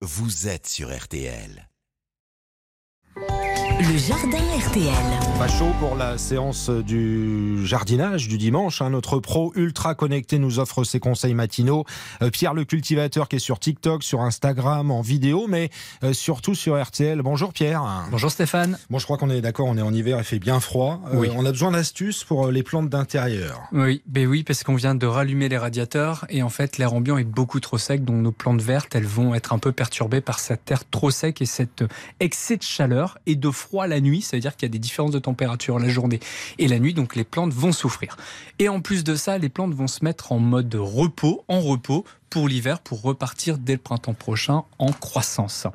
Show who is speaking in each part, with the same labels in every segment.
Speaker 1: vous êtes sur RTL.
Speaker 2: Le jardin RTL.
Speaker 3: Pas chaud pour la séance du jardinage du dimanche. hein. Notre pro ultra connecté nous offre ses conseils matinaux. Euh, Pierre le cultivateur qui est sur TikTok, sur Instagram, en vidéo, mais euh, surtout sur RTL. Bonjour Pierre.
Speaker 4: Bonjour Stéphane.
Speaker 3: Bon, je crois qu'on est d'accord, on est en hiver, il fait bien froid. Euh,
Speaker 4: Oui.
Speaker 3: On a besoin d'astuces pour euh, les plantes d'intérieur.
Speaker 4: Oui, ben oui, parce qu'on vient de rallumer les radiateurs et en fait l'air ambiant est beaucoup trop sec, donc nos plantes vertes elles vont être un peu perturbées par cet air trop sec et cet excès de chaleur et de froid la nuit. Ça veut dire qu'il y a des différences de température la journée et la nuit, donc les plantes vont souffrir. Et en plus de ça, les plantes vont se mettre en mode repos, en repos pour l'hiver, pour repartir dès le printemps prochain en croissance.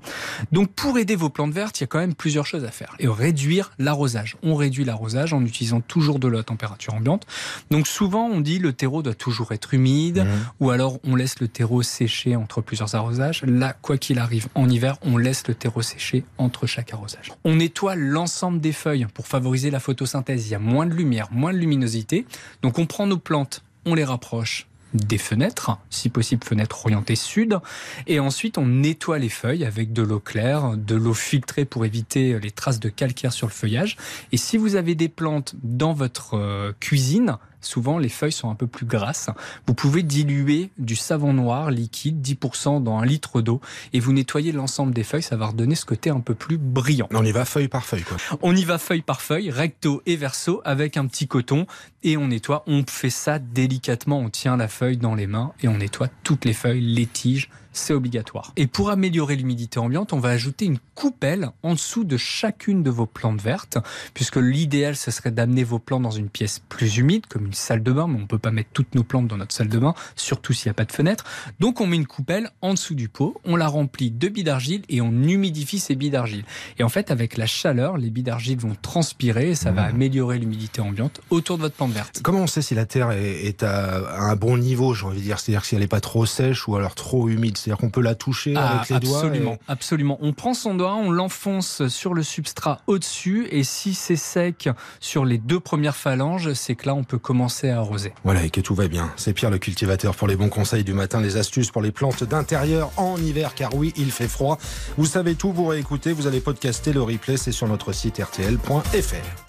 Speaker 4: Donc pour aider vos plantes vertes, il y a quand même plusieurs choses à faire. Et réduire l'arrosage. On réduit l'arrosage en utilisant toujours de l'eau à température ambiante. Donc souvent on dit le terreau doit toujours être humide
Speaker 3: Mhm.
Speaker 4: ou alors on laisse le terreau sécher entre plusieurs arrosages. Là, quoi qu'il arrive, en hiver, on laisse le terreau sécher entre chaque arrosage. On nettoie l'ensemble des feuilles pour favoriser la photosynthèse. Il y a moins de lumière, moins de luminosité. Donc on prend nos plantes, on les rapproche des fenêtres, si possible fenêtres orientées sud, et ensuite on nettoie les feuilles avec de l'eau claire, de l'eau filtrée pour éviter les traces de calcaire sur le feuillage. Et si vous avez des plantes dans votre euh, cuisine, souvent les feuilles sont un peu plus grasses, vous pouvez diluer du savon noir liquide, 10% dans un litre d'eau, et vous nettoyez l'ensemble des feuilles, ça va redonner ce côté un peu plus brillant.
Speaker 3: On y va feuille par feuille. Quoi.
Speaker 4: On y va feuille par feuille, recto et verso, avec un petit coton, et on nettoie. On fait ça délicatement, on tient la feuille dans les mains, et on nettoie toutes les feuilles, les tiges, c'est obligatoire. Et pour améliorer l'humidité ambiante, on va ajouter une coupelle en dessous de chacune de vos plantes vertes, puisque l'idéal, ce serait d'amener vos plantes dans une pièce plus humide, comme une salle de bain, mais on peut pas mettre toutes nos plantes dans notre salle de bain, surtout s'il n'y a pas de fenêtre. Donc on met une coupelle en dessous du pot, on la remplit de billes d'argile et on humidifie ces billes d'argile. Et en fait, avec la chaleur, les billes d'argile vont transpirer et ça va améliorer l'humidité ambiante autour de votre plante verte.
Speaker 3: Comment on sait si la terre est, à un bon niveau, j'ai envie de dire? C'est-à-dire si elle n'est pas trop sèche ou alors trop humide C'est-à-dire qu'on peut la toucher
Speaker 4: Ah,
Speaker 3: avec les doigts
Speaker 4: absolument,
Speaker 3: et-
Speaker 4: absolument. On prend son doigt, on l'enfonce sur le substrat au-dessus, et si c'est sec sur les deux premières phalanges, c'est que là on peut commencer à arroser.
Speaker 3: Voilà, et que tout va bien. C'est Pierre le cultivateur pour les bons conseils du matin, les astuces pour les plantes d'intérieur en hiver, car oui, il fait froid. Vous savez tout, vous réécoutez, vous allez podcaster le replay, c'est sur notre site rtl.fr.